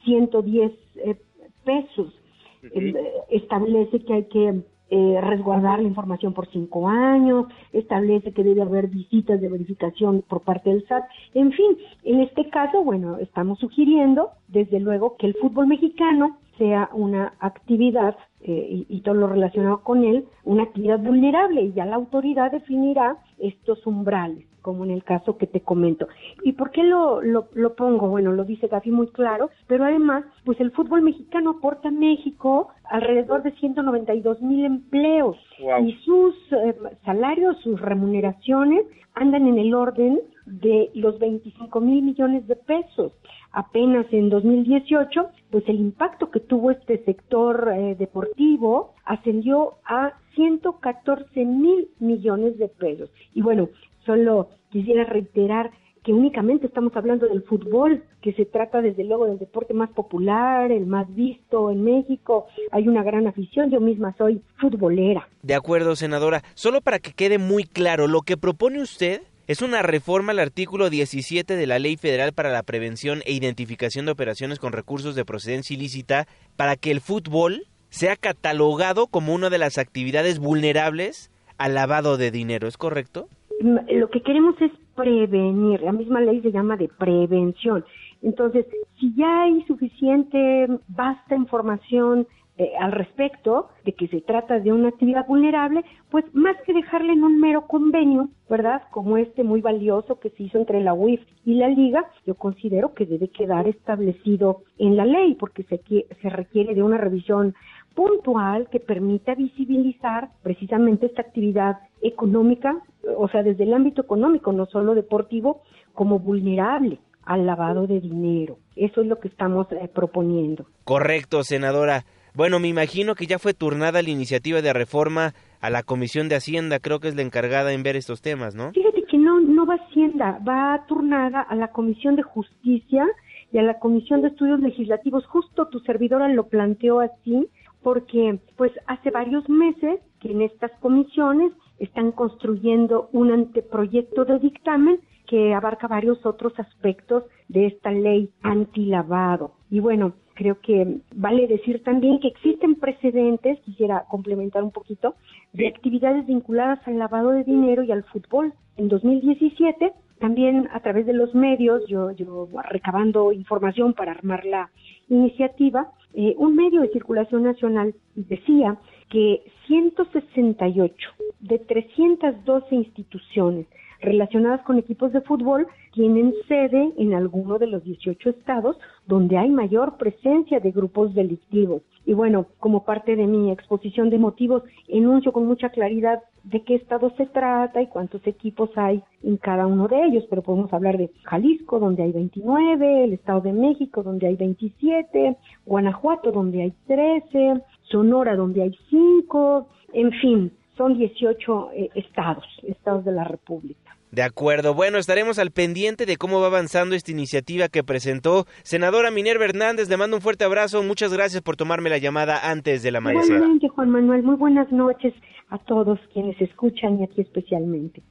47.110 eh, pesos. Eh, establece que hay que eh, resguardar la información por cinco años, establece que debe haber visitas de verificación por parte del SAT. En fin, en este caso, bueno, estamos sugiriendo, desde luego, que el fútbol mexicano sea una actividad eh, y, todo lo relacionado con él, una actividad vulnerable y ya la autoridad definirá estos umbrales, como en el caso que te comento. ¿Y por qué lo, lo, pongo? Bueno, lo dice Gafi muy claro, pero además, pues el fútbol mexicano aporta a México alrededor de 192 mil empleos y sus eh, salarios, sus remuneraciones andan en el orden de los 25 mil millones de pesos. Apenas en 2018, pues el impacto que tuvo este sector eh, deportivo ascendió a 114 mil millones de pesos. Y bueno, solo quisiera reiterar que únicamente estamos hablando del fútbol, que se trata desde luego del deporte más popular, el más visto en México. Hay una gran afición, yo misma soy futbolera. De acuerdo, senadora. Solo para que quede muy claro, lo que propone usted es una reforma al artículo 17 de la Ley Federal para la Prevención e Identificación de Operaciones con Recursos de Procedencia Ilícita para que el fútbol sea catalogado como una de las actividades vulnerables al lavado de dinero, ¿es correcto? Lo que queremos es prevenir, la misma ley se llama de prevención. Entonces, si ya hay suficiente, vasta información eh, al respecto de que se trata de una actividad vulnerable, pues más que dejarle en un mero convenio, ¿verdad? Como este muy valioso que se hizo entre la UIF y la Liga, yo considero que debe quedar establecido en la ley porque se, se requiere de una revisión puntual que permita visibilizar precisamente esta actividad económica, o sea, desde el ámbito económico, no solo deportivo, como vulnerable al lavado de dinero. Eso es lo que estamos eh, proponiendo. Correcto, senadora. Bueno, me imagino que ya fue turnada la iniciativa de reforma a la Comisión de Hacienda, creo que es la encargada en ver estos temas, ¿no? Fíjate que no, no va Hacienda, va turnada a la Comisión de Justicia y a la Comisión de Estudios Legislativos. Justo tu servidora lo planteó así, porque pues hace varios meses que en estas comisiones están construyendo un anteproyecto de dictamen que abarca varios otros aspectos de esta ley antilavado. Y bueno, creo que vale decir también que existen precedentes, quisiera complementar un poquito, de actividades vinculadas al lavado de dinero y al fútbol. En 2017, también a través de los medios, yo, yo recabando información para armar la iniciativa, eh, un medio de circulación nacional decía que 168 de 312 instituciones relacionadas con equipos de fútbol tienen sede en alguno de los 18 estados donde hay mayor presencia de grupos delictivos. Y bueno, como parte de mi exposición de motivos, enuncio con mucha claridad de qué estado se trata y cuántos equipos hay en cada uno de ellos, pero podemos hablar de Jalisco, donde hay 29, el Estado de México, donde hay 27, Guanajuato, donde hay 13, Sonora, donde hay 5, en fin, son 18 eh, estados, estados de la República. De acuerdo, bueno, estaremos al pendiente de cómo va avanzando esta iniciativa que presentó senadora Minerva Hernández. Le mando un fuerte abrazo, muchas gracias por tomarme la llamada antes de la amanecer. Igualmente, Juan Manuel, muy buenas noches a todos quienes escuchan y aquí especialmente.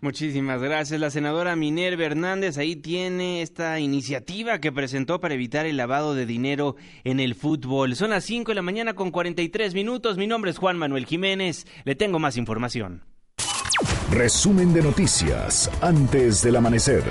Muchísimas gracias. La senadora Minerva Hernández ahí tiene esta iniciativa que presentó para evitar el lavado de dinero en el fútbol. Son las 5 de la mañana con 43 minutos. Mi nombre es Juan Manuel Jiménez. Le tengo más información. Resumen de noticias antes del amanecer.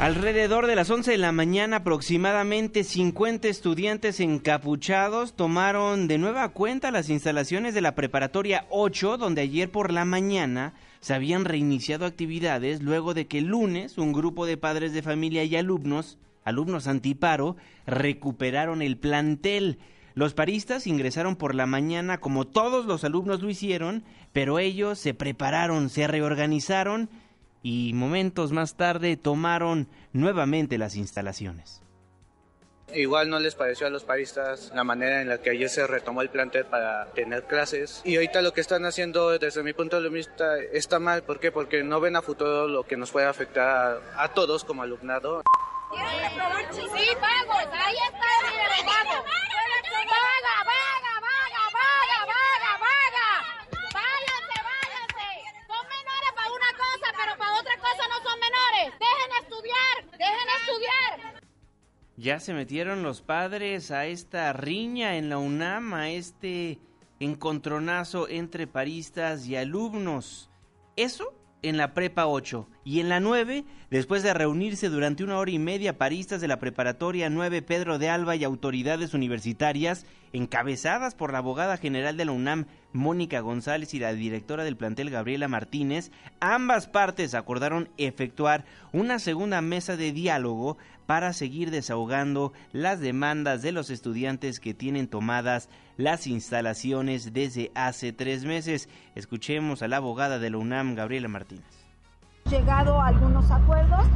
Alrededor de las 11 de la mañana aproximadamente 50 estudiantes encapuchados tomaron de nueva cuenta las instalaciones de la preparatoria 8 donde ayer por la mañana se habían reiniciado actividades luego de que el lunes un grupo de padres de familia y alumnos, alumnos antiparo, recuperaron el plantel. Los paristas ingresaron por la mañana como todos los alumnos lo hicieron, pero ellos se prepararon, se reorganizaron y momentos más tarde tomaron nuevamente las instalaciones. Igual no les pareció a los paristas la manera en la que ayer se retomó el plantel para tener clases. Y ahorita lo que están haciendo desde mi punto de vista está mal. ¿Por qué? Porque no ven a futuro lo que nos puede afectar a todos como alumnado. Sí, vamos, ahí está, vaga, vaga, vaga, vaga, vaga, vaga. Váyanse, váyanse. Son menores para una cosa, pero para otra cosa no son menores. Dejen estudiar, dejen estudiar. Ya se metieron los padres a esta riña en la UNAM, a este encontronazo entre paristas y alumnos. Eso en la prepa 8 y en la 9, después de reunirse durante una hora y media paristas de la preparatoria 9 Pedro de Alba y autoridades universitarias, encabezadas por la abogada general de la UNAM Mónica González y la directora del plantel Gabriela Martínez, ambas partes acordaron efectuar una segunda mesa de diálogo para seguir desahogando las demandas de los estudiantes que tienen tomadas las instalaciones desde hace tres meses. Escuchemos a la abogada de la UNAM, Gabriela Martínez llegado a algunos acuerdos.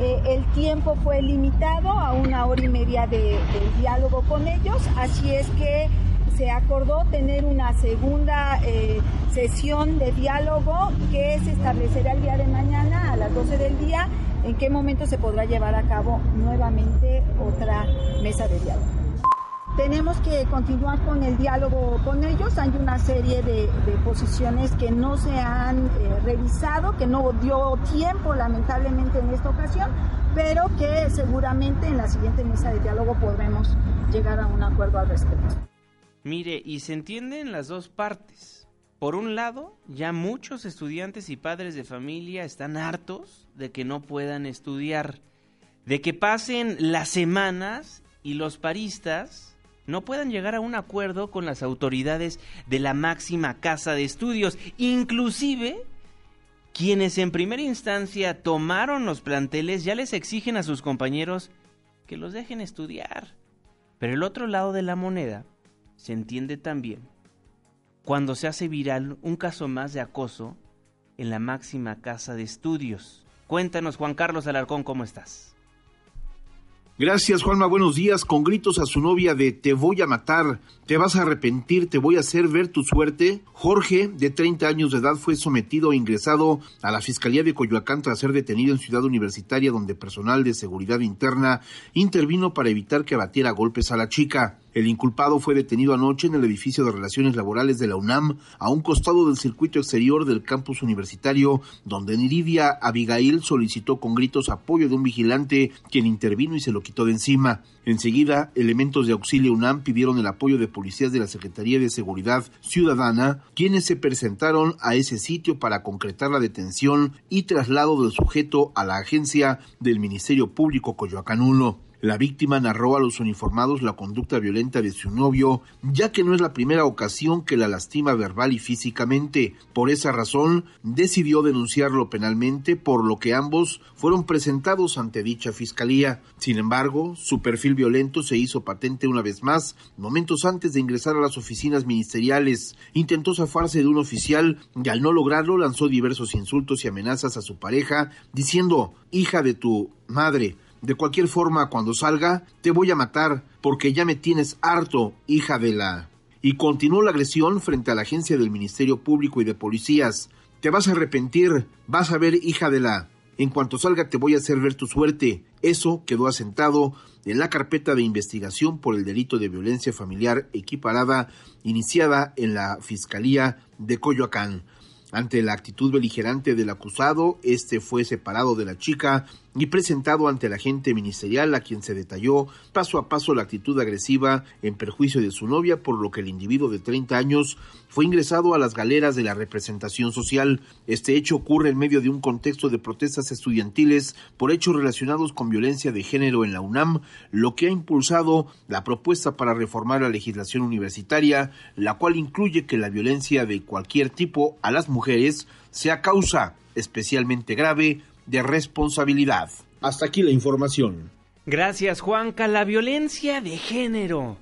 Eh, el tiempo fue limitado a una hora y media de, diálogo con ellos, así es que se acordó tener una segunda eh, sesión de diálogo que se establecerá el día de mañana a las 12 del día, en qué momento se podrá llevar a cabo nuevamente otra mesa de diálogo. Tenemos que continuar con el diálogo con ellos. Hay una serie de, posiciones que no se han eh, revisado, que no dio tiempo lamentablemente en esta ocasión, pero que seguramente en la siguiente mesa de diálogo podremos llegar a un acuerdo al respecto. Mire, y se entienden las dos partes. Por un lado, ya muchos estudiantes y padres de familia están hartos de que no puedan estudiar, de que pasen las semanas y los paristas no puedan llegar a un acuerdo con las autoridades de la máxima casa de estudios, inclusive quienes en primera instancia tomaron los planteles ya les exigen a sus compañeros que los dejen estudiar. Pero el otro lado de la moneda se entiende también cuando se hace viral un caso más de acoso en la máxima casa de estudios. Cuéntanos, Juan Carlos Alarcón, ¿cómo estás? Gracias, Juanma. Buenos días. Con gritos a su novia de te voy a matar, te vas a arrepentir, te voy a hacer ver tu suerte. Jorge, de 30 años de edad, fue sometido e ingresado a la Fiscalía de Coyoacán tras ser detenido en Ciudad Universitaria, donde personal de seguridad interna intervino para evitar que batiera golpes a la chica. El inculpado fue detenido anoche en el edificio de Relaciones Laborales de la UNAM, a un costado del circuito exterior del campus universitario, donde Niridia Abigail solicitó con gritos apoyo de un vigilante, quien intervino y se lo quitó de encima. Enseguida, elementos de auxilio UNAM pidieron el apoyo de policías de la Secretaría de Seguridad Ciudadana, quienes se presentaron a ese sitio para concretar la detención y traslado del sujeto a la agencia del Ministerio Público Coyoacán 1. La víctima narró a los uniformados la conducta violenta de su novio, ya que no es la primera ocasión que la lastima verbal y físicamente. Por esa razón, decidió denunciarlo penalmente, por lo que ambos fueron presentados ante dicha fiscalía. Sin embargo, su perfil violento se hizo patente una vez más, momentos antes de ingresar a las oficinas ministeriales. Intentó zafarse de un oficial y al no lograrlo lanzó diversos insultos y amenazas a su pareja, diciendo, hija de tu madre, de cualquier forma, cuando salga, te voy a matar porque ya me tienes harto, hija de la... Y continuó la agresión frente a la agencia del Ministerio Público y de Policías. Te vas a arrepentir, vas a ver, hija de la... En cuanto salga te voy a hacer ver tu suerte. Eso quedó asentado en la carpeta de investigación por el delito de violencia familiar equiparada iniciada en la Fiscalía de Coyoacán. Ante la actitud beligerante del acusado, este fue separado de la chica y presentado ante el agente ministerial a quien se detalló paso a paso la actitud agresiva en perjuicio de su novia, por lo que el individuo de 30 años fue ingresado a las galeras de la representación social. Este hecho ocurre en medio de un contexto de protestas estudiantiles por hechos relacionados con violencia de género en la UNAM, lo que ha impulsado la propuesta para reformar la legislación universitaria, la cual incluye que la violencia de cualquier tipo a las mujeres sea causa especialmente grave de responsabilidad. Hasta aquí la información. Gracias, Juanca. La violencia de género.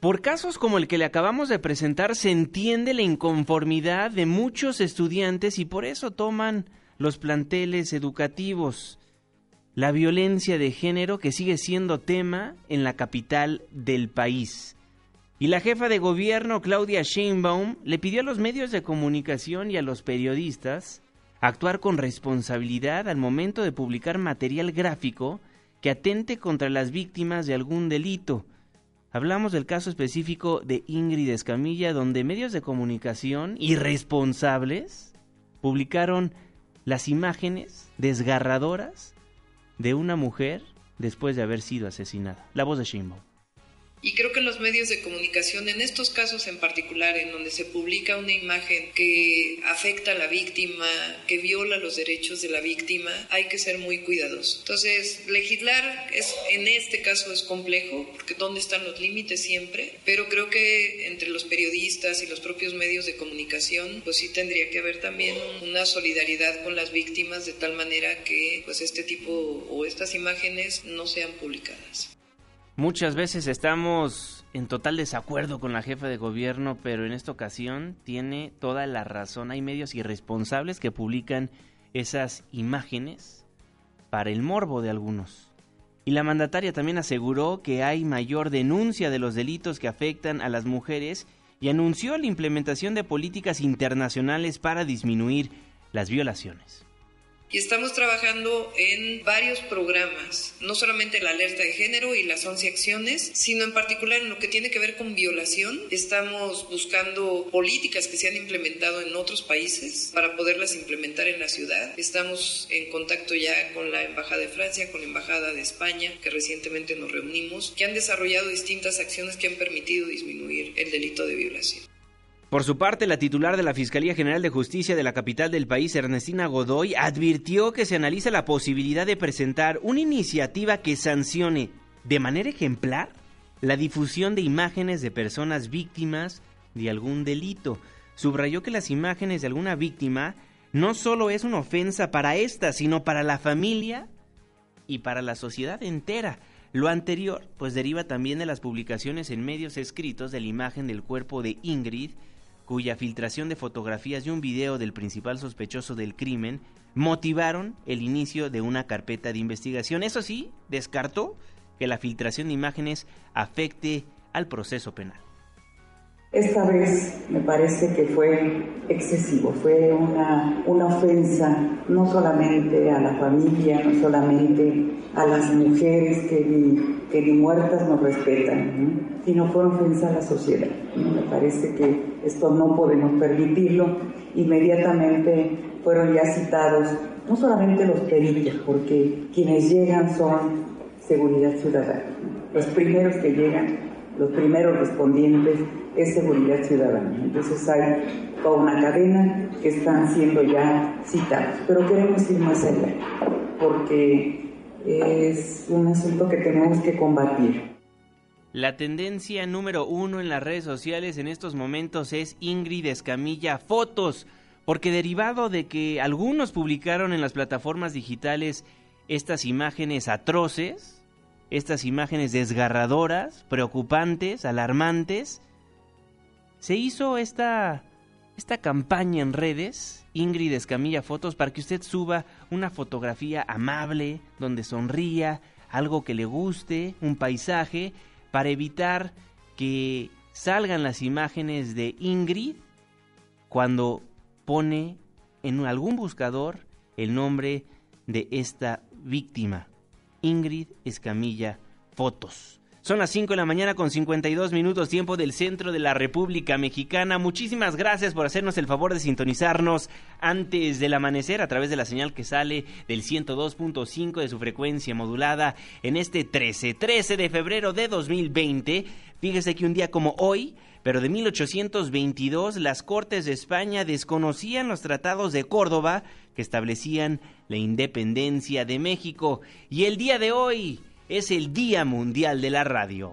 Por casos como el que le acabamos de presentar se entiende la inconformidad de muchos estudiantes y por eso toman los planteles educativos. La violencia de género que sigue siendo tema en la capital del país. Y la jefa de gobierno, Claudia Sheinbaum, le pidió a los medios de comunicación y a los periodistas actuar con responsabilidad al momento de publicar material gráfico que atente contra las víctimas de algún delito. Hablamos del caso específico de Ingrid Escamilla, donde medios de comunicación irresponsables publicaron las imágenes desgarradoras de una mujer después de haber sido asesinada. La voz de Sheinbaum. Y creo que los medios de comunicación, en estos casos en particular, en donde se publica una imagen que afecta a la víctima, que viola los derechos de la víctima, hay que ser muy cuidadosos. Entonces, legislar es, en este caso es complejo, porque dónde están los límites siempre, pero creo que entre los periodistas y los propios medios de comunicación, pues sí tendría que haber también una solidaridad con las víctimas de tal manera que pues este tipo o estas imágenes no sean publicadas. Muchas veces estamos en total desacuerdo con la jefa de gobierno, pero en esta ocasión tiene toda la razón. Hay medios irresponsables que publican esas imágenes para el morbo de algunos. Y la mandataria también aseguró que hay mayor denuncia de los delitos que afectan a las mujeres y anunció la implementación de políticas internacionales para disminuir las violaciones y estamos trabajando en varios programas, no solamente la alerta de género y las 11 acciones, sino en particular en lo que tiene que ver con violación. Estamos buscando políticas que se han implementado en otros países para poderlas implementar en la ciudad. Estamos en contacto ya con la Embajada de Francia, con la Embajada de España, que recientemente nos reunimos, que han desarrollado distintas acciones que han permitido disminuir el delito de violación. Por su parte, la titular de la Fiscalía General de Justicia de la capital del país, Ernestina Godoy, advirtió que se analiza la posibilidad de presentar una iniciativa que sancione de manera ejemplar la difusión de imágenes de personas víctimas de algún delito. Subrayó que las imágenes de alguna víctima no solo es una ofensa para ésta, sino para la familia y para la sociedad entera. Lo anterior, pues deriva también de las publicaciones en medios escritos de la imagen del cuerpo de Ingrid, cuya filtración de fotografías y un video del principal sospechoso del crimen motivaron el inicio de una carpeta de investigación. Eso sí, descartó que la filtración de imágenes afecte al proceso penal. Esta vez me parece que fue excesivo, fue una, una ofensa no solamente a la familia, no solamente a las mujeres que ni, que ni muertas nos respetan, sino fue una ofensa a la sociedad. Me parece que esto no podemos permitirlo. Inmediatamente fueron ya citados no solamente los peritos, porque quienes llegan son seguridad ciudadana. Los primeros que llegan los primeros respondientes es seguridad ciudadana. Entonces hay toda una cadena que están siendo ya citados, pero queremos ir más allá, porque es un asunto que tenemos que combatir. La tendencia número uno en las redes sociales en estos momentos es Ingrid Escamilla Fotos, porque derivado de que algunos publicaron en las plataformas digitales estas imágenes atroces, estas imágenes desgarradoras, preocupantes, alarmantes, se hizo esta, esta campaña en redes, Ingrid Escamilla Fotos, para que usted suba una fotografía amable, donde sonría, algo que le guste, un paisaje, para evitar que salgan las imágenes de Ingrid cuando pone en algún buscador el nombre de esta víctima. Ingrid Escamilla Fotos. Son las 5 de la mañana con 52 minutos tiempo del centro de la República Mexicana. Muchísimas gracias por hacernos el favor de sintonizarnos antes del amanecer a través de la señal que sale del 102.5 de su frecuencia modulada en este 13, 13 de febrero de 2020. Fíjese que un día como hoy, pero de 1822, las Cortes de España desconocían los tratados de Córdoba que establecían la independencia de México. Y el día de hoy es el Día Mundial de la Radio.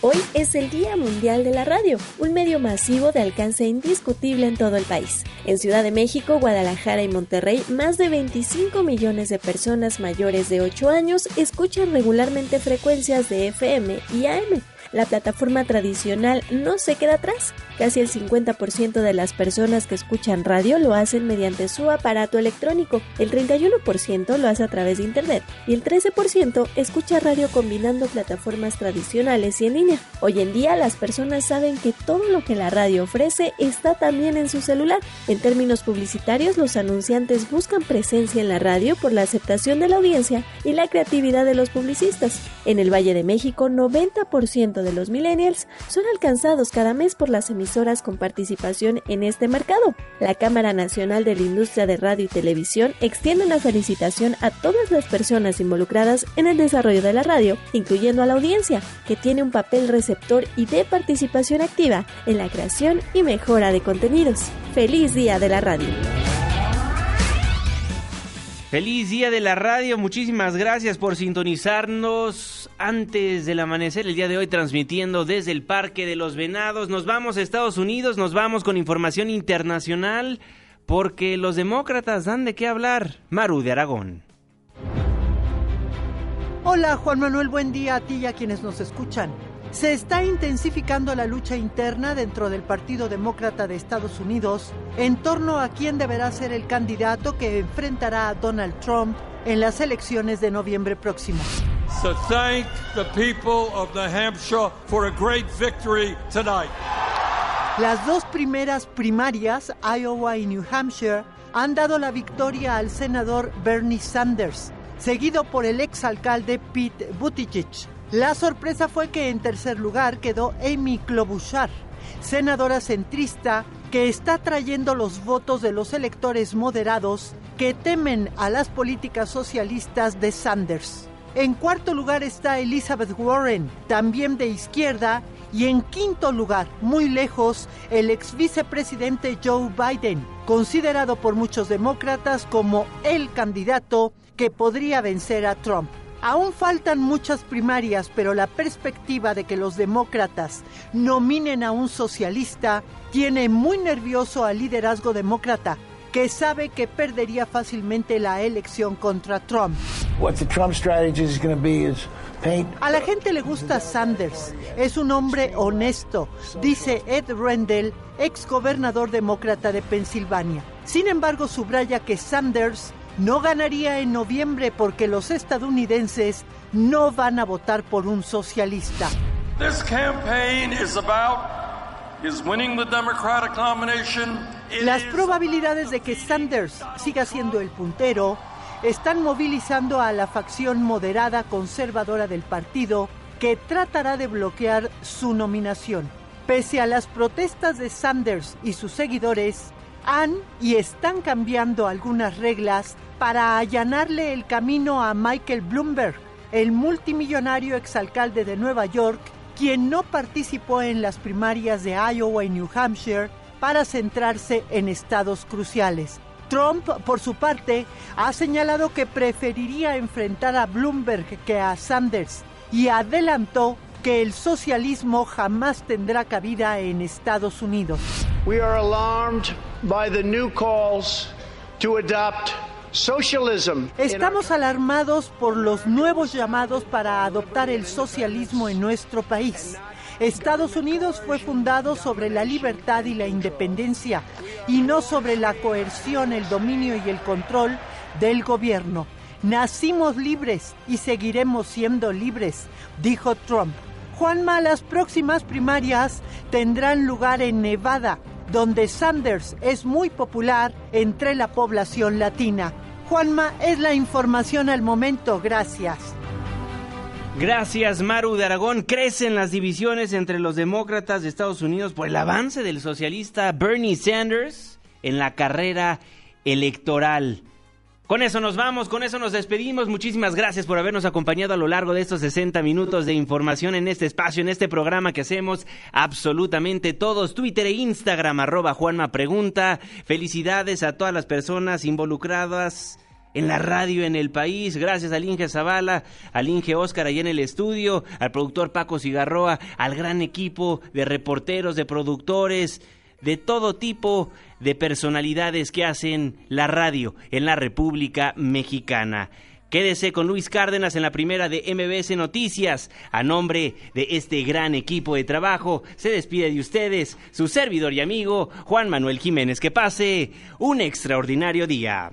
Hoy es el Día Mundial de la Radio, un medio masivo de alcance indiscutible en todo el país. En Ciudad de México, Guadalajara y Monterrey, más de 25 millones de personas mayores de 8 años escuchan regularmente frecuencias de FM y AM la plataforma tradicional no se queda atrás. Casi el 50% de las personas que escuchan radio lo hacen mediante su aparato electrónico, el 31% lo hace a través de Internet y el 13% escucha radio combinando plataformas tradicionales y en línea. Hoy en día las personas saben que todo lo que la radio ofrece está también en su celular. En términos publicitarios, los anunciantes buscan presencia en la radio por la aceptación de la audiencia y la creatividad de los publicistas. En el Valle de México, 90% 60% de los millennials son alcanzados cada mes por las emisoras con participación en este mercado. La Cámara Nacional de la Industria de Radio y Televisión extiende una felicitación a todas las personas involucradas en el desarrollo de la radio, incluyendo a la audiencia, que tiene un papel receptor y de participación activa en la creación y mejora de contenidos. ¡Feliz Día de la Radio! Feliz día de la radio, muchísimas gracias por sintonizarnos antes del amanecer el día de hoy transmitiendo desde el Parque de los Venados. Nos vamos a Estados Unidos, nos vamos con información internacional porque los demócratas dan de qué hablar. Maru de Aragón. Hola Juan Manuel, buen día a ti y a quienes nos escuchan. Se está intensificando la lucha interna dentro del Partido Demócrata de Estados Unidos en torno a quién deberá ser el candidato que enfrentará a Donald Trump en las elecciones de noviembre próximo. So thank the people of New Hampshire for a great victory tonight. Las dos primeras primarias, Iowa y New Hampshire, han dado la victoria al senador Bernie Sanders, seguido por el exalcalde Pete Buttigieg. La sorpresa fue que en tercer lugar quedó Amy Klobuchar, senadora centrista que está trayendo los votos de los electores moderados que temen a las políticas socialistas de Sanders. En cuarto lugar está Elizabeth Warren, también de izquierda, y en quinto lugar, muy lejos, el ex vicepresidente Joe Biden, considerado por muchos demócratas como el candidato que podría vencer a Trump. Aún faltan muchas primarias, pero la perspectiva de que los demócratas nominen a un socialista tiene muy nervioso al liderazgo demócrata, que sabe que perdería fácilmente la elección contra Trump. A la gente le gusta Sanders, es un hombre honesto, dice Ed Rendell, ex gobernador demócrata de Pensilvania. Sin embargo, subraya que Sanders no ganaría en noviembre porque los estadounidenses no van a votar por un socialista. Las probabilidades de que Sanders siga siendo el puntero están movilizando a la facción moderada conservadora del partido que tratará de bloquear su nominación. Pese a las protestas de Sanders y sus seguidores, han y están cambiando algunas reglas para allanarle el camino a Michael Bloomberg, el multimillonario exalcalde de Nueva York, quien no participó en las primarias de Iowa y New Hampshire para centrarse en estados cruciales. Trump, por su parte, ha señalado que preferiría enfrentar a Bloomberg que a Sanders y adelantó que el socialismo jamás tendrá cabida en Estados Unidos. We are alarmed by the new calls to adopt Estamos alarmados por los nuevos llamados para adoptar el socialismo en nuestro país. Estados Unidos fue fundado sobre la libertad y la independencia y no sobre la coerción, el dominio y el control del gobierno. Nacimos libres y seguiremos siendo libres, dijo Trump. Juanma, las próximas primarias tendrán lugar en Nevada, donde Sanders es muy popular entre la población latina. Juanma, es la información al momento. Gracias. Gracias, Maru de Aragón. Crecen las divisiones entre los demócratas de Estados Unidos por el avance del socialista Bernie Sanders en la carrera electoral. Con eso nos vamos, con eso nos despedimos. Muchísimas gracias por habernos acompañado a lo largo de estos 60 minutos de información en este espacio, en este programa que hacemos absolutamente todos. Twitter e Instagram, arroba Juanma Pregunta. Felicidades a todas las personas involucradas en la radio en el país. Gracias al Inge Zavala, al Inge Oscar allá en el estudio, al productor Paco Cigarroa, al gran equipo de reporteros, de productores, de todo tipo de personalidades que hacen la radio en la República Mexicana. Quédese con Luis Cárdenas en la primera de MBS Noticias. A nombre de este gran equipo de trabajo, se despide de ustedes su servidor y amigo Juan Manuel Jiménez. Que pase un extraordinario día.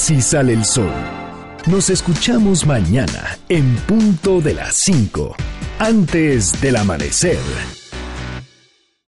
Casi sale el sol. Nos escuchamos mañana en punto de las 5, antes del amanecer.